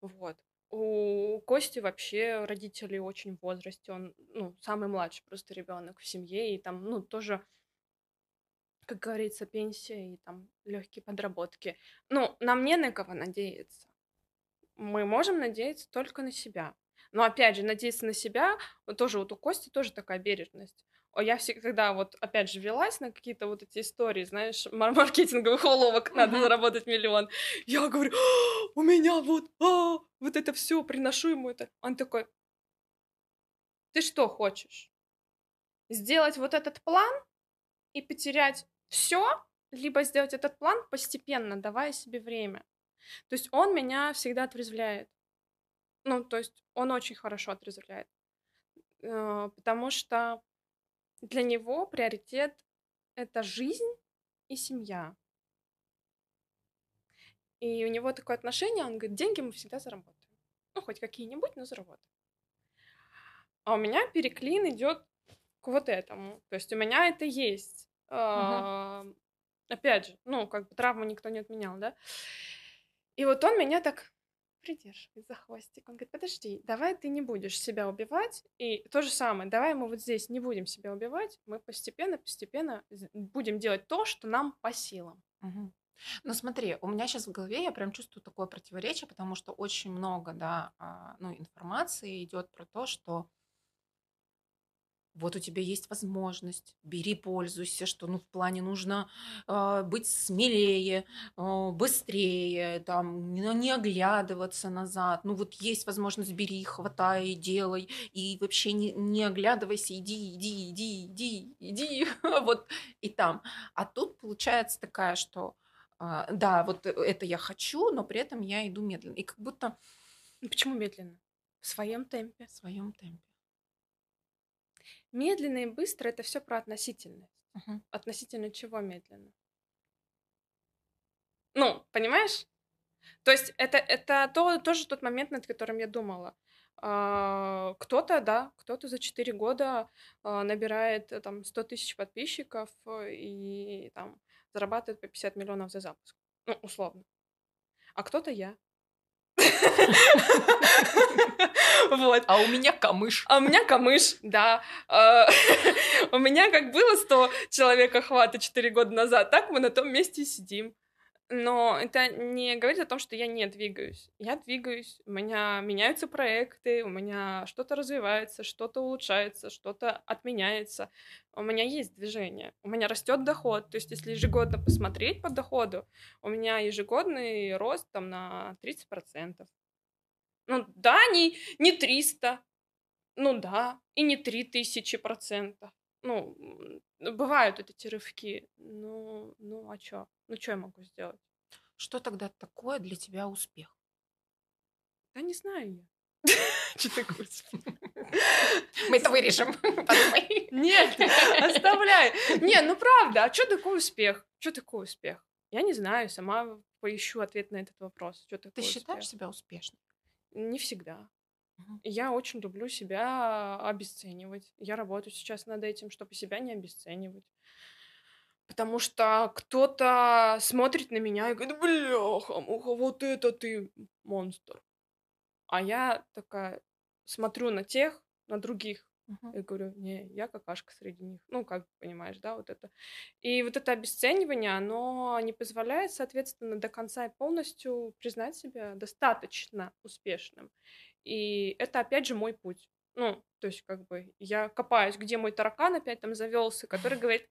Вот. У Кости вообще родители очень в возрасте. Он, ну, самый младший просто ребенок в семье. И там, ну, тоже, как говорится, пенсия и там легкие подработки. Ну, нам не на кого надеяться. Мы можем надеяться только на себя. Но опять же, надеяться на себя, тоже вот у Кости тоже такая бережность я всегда вот, опять же, велась на какие-то вот эти истории, знаешь, *laughs* маркетинговых уловок, надо uh-huh. заработать миллион. Я говорю, «А, у меня вот, а, вот это все, приношу ему это. Он такой, ты что хочешь? Сделать вот этот план и потерять все, либо сделать этот план постепенно, давая себе время. То есть он меня всегда отрезвляет. Ну, то есть он очень хорошо отрезвляет. Э, потому что для него приоритет это жизнь и семья. И у него такое отношение, он говорит, деньги мы всегда заработаем. Ну, хоть какие-нибудь, но заработаем. А у меня переклин идет к вот этому. То есть у меня это есть. Uh-huh. Опять же, ну, как бы травму никто не отменял, да? И вот он меня так придерживает за хвостик. Он говорит, подожди, давай ты не будешь себя убивать. И то же самое, давай мы вот здесь не будем себя убивать, мы постепенно-постепенно будем делать то, что нам по силам. Угу. Ну смотри, у меня сейчас в голове я прям чувствую такое противоречие, потому что очень много, да, а, ну, информации идет про то, что вот у тебя есть возможность, бери, пользуйся, что ну в плане нужно э, быть смелее, э, быстрее, там не, не оглядываться назад. Ну вот есть возможность, бери, хватай делай, и вообще не, не оглядывайся, иди, иди, иди, иди, иди, *laughs* вот и там. А тут получается такая, что э, да, вот это я хочу, но при этом я иду медленно, и как будто. Ну, почему медленно? В своем темпе. В своем темпе. Медленно и быстро это все про относительность. Угу. Относительно чего медленно? Ну, понимаешь? То есть это, это то, тоже тот момент, над которым я думала. А, кто-то, да, кто-то за 4 года а, набирает э, там 100 тысяч подписчиков э, и там зарабатывает по 50 миллионов за запуск. Ну, условно. А кто-то я. Вот. А у меня камыш. А у меня камыш, да. А, *laughs* у меня как было 100 человек охвата 4 года назад, так мы на том месте и сидим. Но это не говорит о том, что я не двигаюсь. Я двигаюсь, у меня меняются проекты, у меня что-то развивается, что-то улучшается, что-то отменяется. У меня есть движение, у меня растет доход. То есть, если ежегодно посмотреть по доходу, у меня ежегодный рост там на 30%. Ну да, не, не 300, ну да, и не 3000 процентов. Ну, бывают эти рывки. Ну, ну а чё? Ну, что я могу сделать? Что тогда такое для тебя успех? Да не знаю я. *laughs* Что такое? Мы это вырежем. *laughs* Нет, оставляй. Не, ну правда, а что такое успех? Что такое успех? Я не знаю, сама поищу ответ на этот вопрос. Что такое Ты считаешь себя успешной? Не всегда. Я очень люблю себя обесценивать. Я работаю сейчас над этим, чтобы себя не обесценивать. Потому что кто-то смотрит на меня и говорит, бляха, муха, вот это ты монстр. А я такая смотрю на тех, на других, Угу. Я говорю, не, я какашка среди них. Ну, как понимаешь, да, вот это. И вот это обесценивание, оно не позволяет, соответственно, до конца и полностью признать себя достаточно успешным. И это, опять же, мой путь. Ну, то есть, как бы, я копаюсь, где мой таракан опять там завелся, который *laughs* говорит,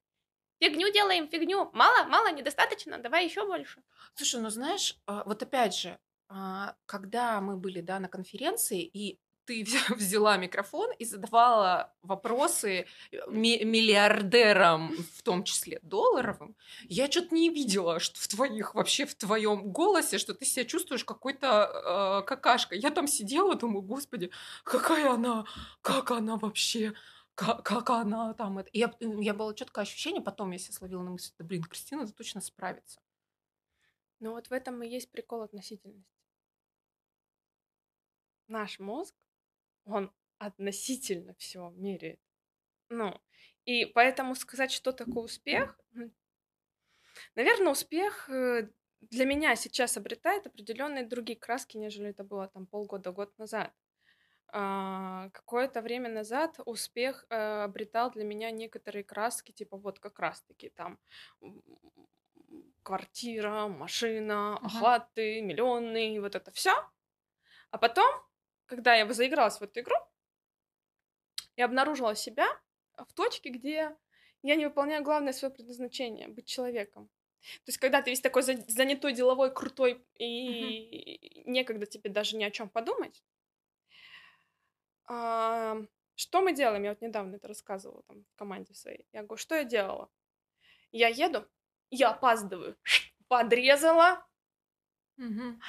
фигню делаем, фигню, мало, мало, недостаточно, давай еще больше. Слушай, ну знаешь, а, вот опять же, а, когда мы были, да, на конференции, и ты *laughs* взяла микрофон и задавала вопросы э, миллиардерам, в том числе долларовым, я что-то не видела, что в твоих, вообще в твоем голосе, что ты себя чувствуешь какой-то э, какашкой. Я там сидела, думаю, господи, какая она, как она вообще, как, как она там это. Я, я было четкое ощущение, потом я себя словила на мысли, да блин, Кристина, ты точно справится. Ну вот в этом и есть прикол относительности. Наш мозг он относительно все меряет. Ну, и поэтому сказать, что такое успех, наверное, успех э, для меня сейчас обретает определенные другие краски, нежели это было там полгода-год назад. А, какое-то время назад успех а, обретал для меня некоторые краски, типа вот как раз-таки там квартира, машина, охваты, миллионы, вот это все. А потом когда я заигралась в эту игру, я обнаружила себя в точке, где я не выполняю главное свое предназначение — быть человеком. То есть, когда ты весь такой занятой, деловой, крутой, и uh-huh. некогда тебе даже ни о чем подумать. А, что мы делаем? Я вот недавно это рассказывала там в команде своей. Я говорю, что я делала? Я еду, я опаздываю, подрезала, uh-huh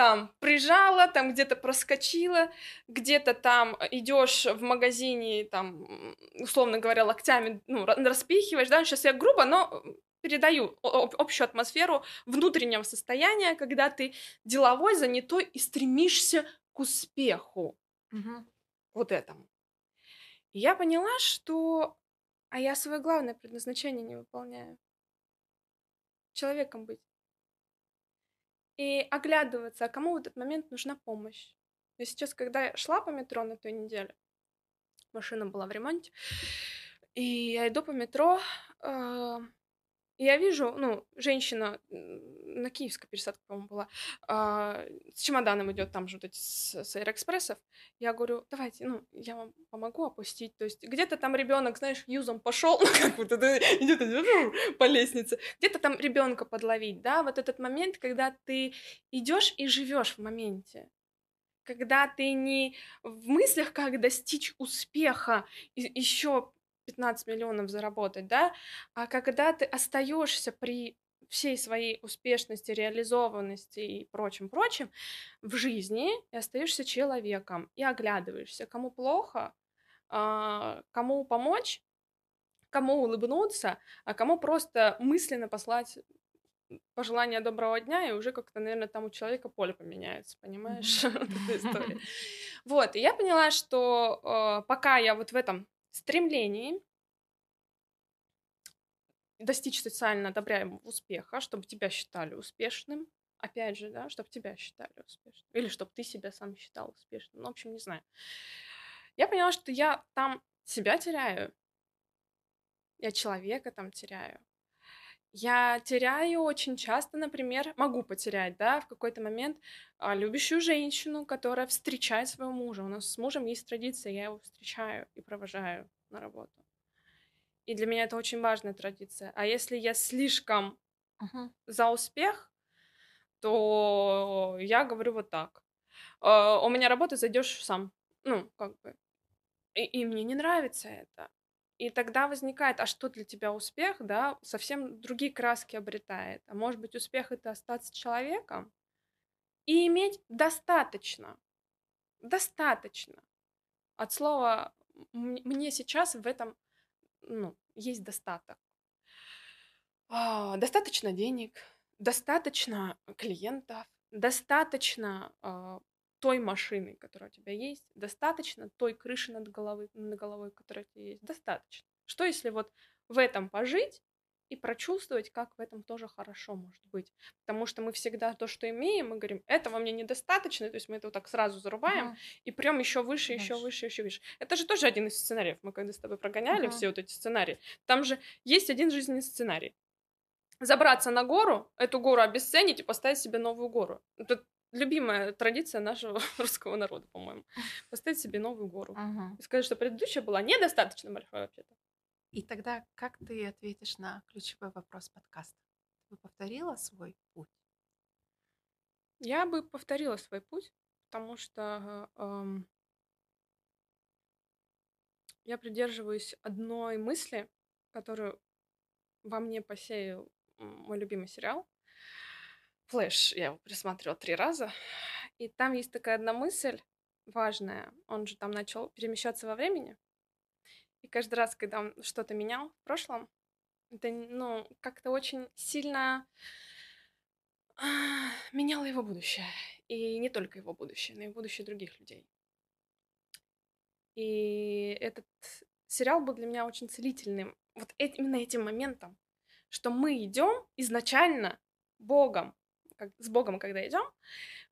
там прижала, там где-то проскочила, где-то там идешь в магазине, там, условно говоря, локтями, ну, распихиваешь, да, сейчас я грубо, но передаю общую атмосферу внутреннего состояния, когда ты деловой, занятой и стремишься к успеху. Мгм. Вот этому. И я поняла, что а я свое главное предназначение не выполняю. Человеком быть. И оглядываться, а кому в этот момент нужна помощь. Я сейчас, когда я шла по метро на той неделе, машина была в ремонте, и я иду по метро, а, и я вижу, ну, женщина на Киевской пересадке, по-моему, была, а, с чемоданом идет там же вот эти с, с аэроэкспрессов. Я говорю, давайте, ну, я вам помогу опустить. То есть где-то там ребенок, знаешь, юзом пошел, *laughs* ну, как вот это идет *laughs* по лестнице. Где-то там ребенка подловить, да, вот этот момент, когда ты идешь и живешь в моменте когда ты не в мыслях, как достичь успеха, еще 15 миллионов заработать, да, а когда ты остаешься при всей своей успешности, реализованности и прочим-прочим в жизни и остаешься человеком и оглядываешься, кому плохо, а, кому помочь, кому улыбнуться, а кому просто мысленно послать пожелание доброго дня, и уже как-то, наверное, там у человека поле поменяется, понимаешь, *laughs* вот эта история. *laughs* Вот, и я поняла, что э, пока я вот в этом стремлении достичь социально одобряемого успеха, чтобы тебя считали успешным, опять же, да, чтобы тебя считали успешным, или чтобы ты себя сам считал успешным, ну, в общем, не знаю. Я поняла, что я там себя теряю, я человека там теряю. Я теряю очень часто, например, могу потерять, да, в какой-то момент а, любящую женщину, которая встречает своего мужа. У нас с мужем есть традиция, я его встречаю и провожаю на работу. И для меня это очень важная традиция. А если я слишком Мгм. за успех, то я говорю вот так. «Э, У меня работа, зайдешь сам. Ну, как бы. И, и мне не нравится это. И тогда возникает, а что для тебя успех, да, совсем другие краски обретает. А может быть, успех это остаться человеком и иметь достаточно. Достаточно. От слова мне сейчас в этом ну, есть достаток. А, достаточно денег, достаточно клиентов, достаточно а, той машины, которая у тебя есть, достаточно той крыши над головой, над головой, которая у тебя есть, достаточно. Что если вот в этом пожить и прочувствовать, как в этом тоже хорошо может быть. Потому что мы всегда то, что имеем, мы говорим, этого мне недостаточно, то есть мы это вот так сразу зарубаем Мгм. и прям еще выше, еще выше, еще выше. Это же тоже один из сценариев. Мы когда с тобой прогоняли Ага. все вот эти сценарии, там же есть один жизненный сценарий. Забраться на гору, эту гору обесценить и поставить себе новую гору. Это любимая традиция нашего *laughs* русского народа, по-моему. Поставить себе новую гору. Мгм. И сказать, что предыдущая была недостаточно большой вообще-то. И тогда как ты ответишь на ключевой вопрос подкаста? Ты бы повторила свой путь? Я бы повторила свой путь, потому что эм, я придерживаюсь одной мысли, которую во мне посеял мой любимый сериал. Флэш, я его пересматривала три раза. И там есть такая одна мысль важная. Он же там начал перемещаться во времени. И каждый раз, когда он что-то менял в прошлом, это, ну, как-то очень сильно а, меняло его будущее. И не только его будущее, но и будущее других людей. И этот сериал был для меня очень целительным. Вот именно этим моментом, что мы идем изначально Богом, как, с Богом, когда идем,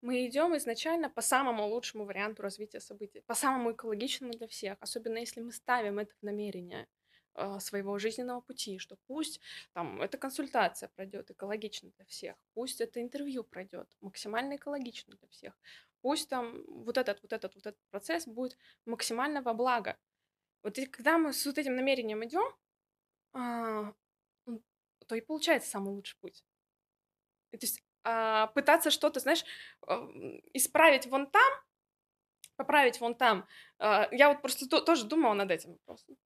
мы идем изначально по самому лучшему варианту развития событий, по самому экологичному для всех, особенно если мы ставим это в намерение э, своего жизненного пути, что пусть там эта консультация пройдет экологично для всех, пусть это интервью пройдет максимально экологично для всех, пусть там вот этот, вот этот, вот этот процесс будет максимально во благо. Вот и когда мы с вот этим намерением идем, а, то и получается самый лучший путь. То есть а, пытаться что-то, знаешь, а, исправить вон там, поправить вон там. А, Я вот просто то- тоже думала над этим вопросом.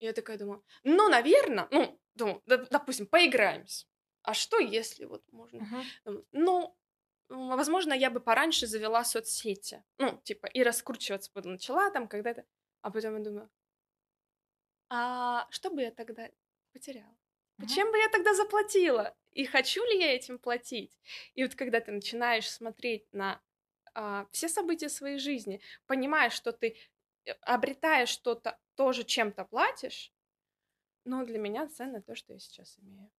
Я такая думаю, ну, наверное, ну, думаю, допустим, поиграемся. А что если вот можно? Думаю, Ну, возможно, я бы пораньше завела соцсети. Ну, типа, и раскручиваться бы начала там когда-то. А потом я думаю, а что бы я тогда потеряла? Чем бы я тогда заплатила? И хочу ли я этим платить? И вот когда ты начинаешь смотреть на а, все события своей жизни, понимаешь, что ты э, обретаешь что-то, тоже чем-то платишь, но для меня ценно то, что я сейчас имею.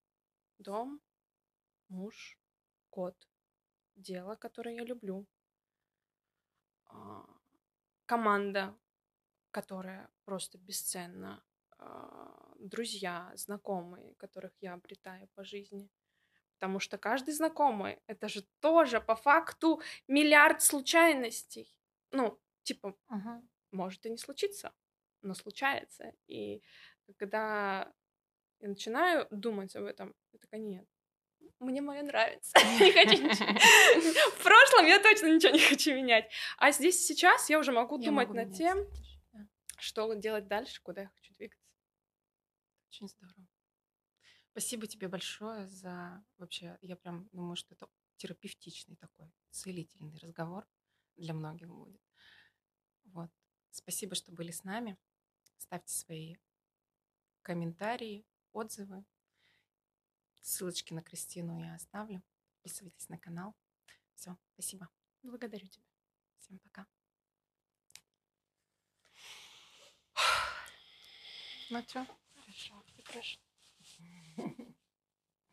Дом, муж, кот, дело, которое я люблю, а, команда, которая просто бесценна, друзья, знакомые, которых я обретаю по жизни. Потому что каждый знакомый — это же тоже по факту миллиард случайностей. Ну, типа, Мгм. может и не случиться, но случается. И когда я начинаю думать об этом, я такая, нет, мне мое нравится. *laughs* Не хочу ничего. *laughs* В прошлом я точно ничего не хочу менять. А здесь сейчас я уже могу Я думать могу над менять тем, что делать дальше, куда я хочу двигаться. Очень здорово. Спасибо тебе большое за вообще, я прям думаю, что это терапевтичный такой, целительный разговор для многих будет. Вот. Спасибо, что были с нами. Ставьте свои комментарии, отзывы. Ссылочки на Кристину я оставлю. Подписывайтесь на канал. Все, спасибо. Благодарю тебя. Всем пока. Ну что? Хорошо, прекрасно. *laughs*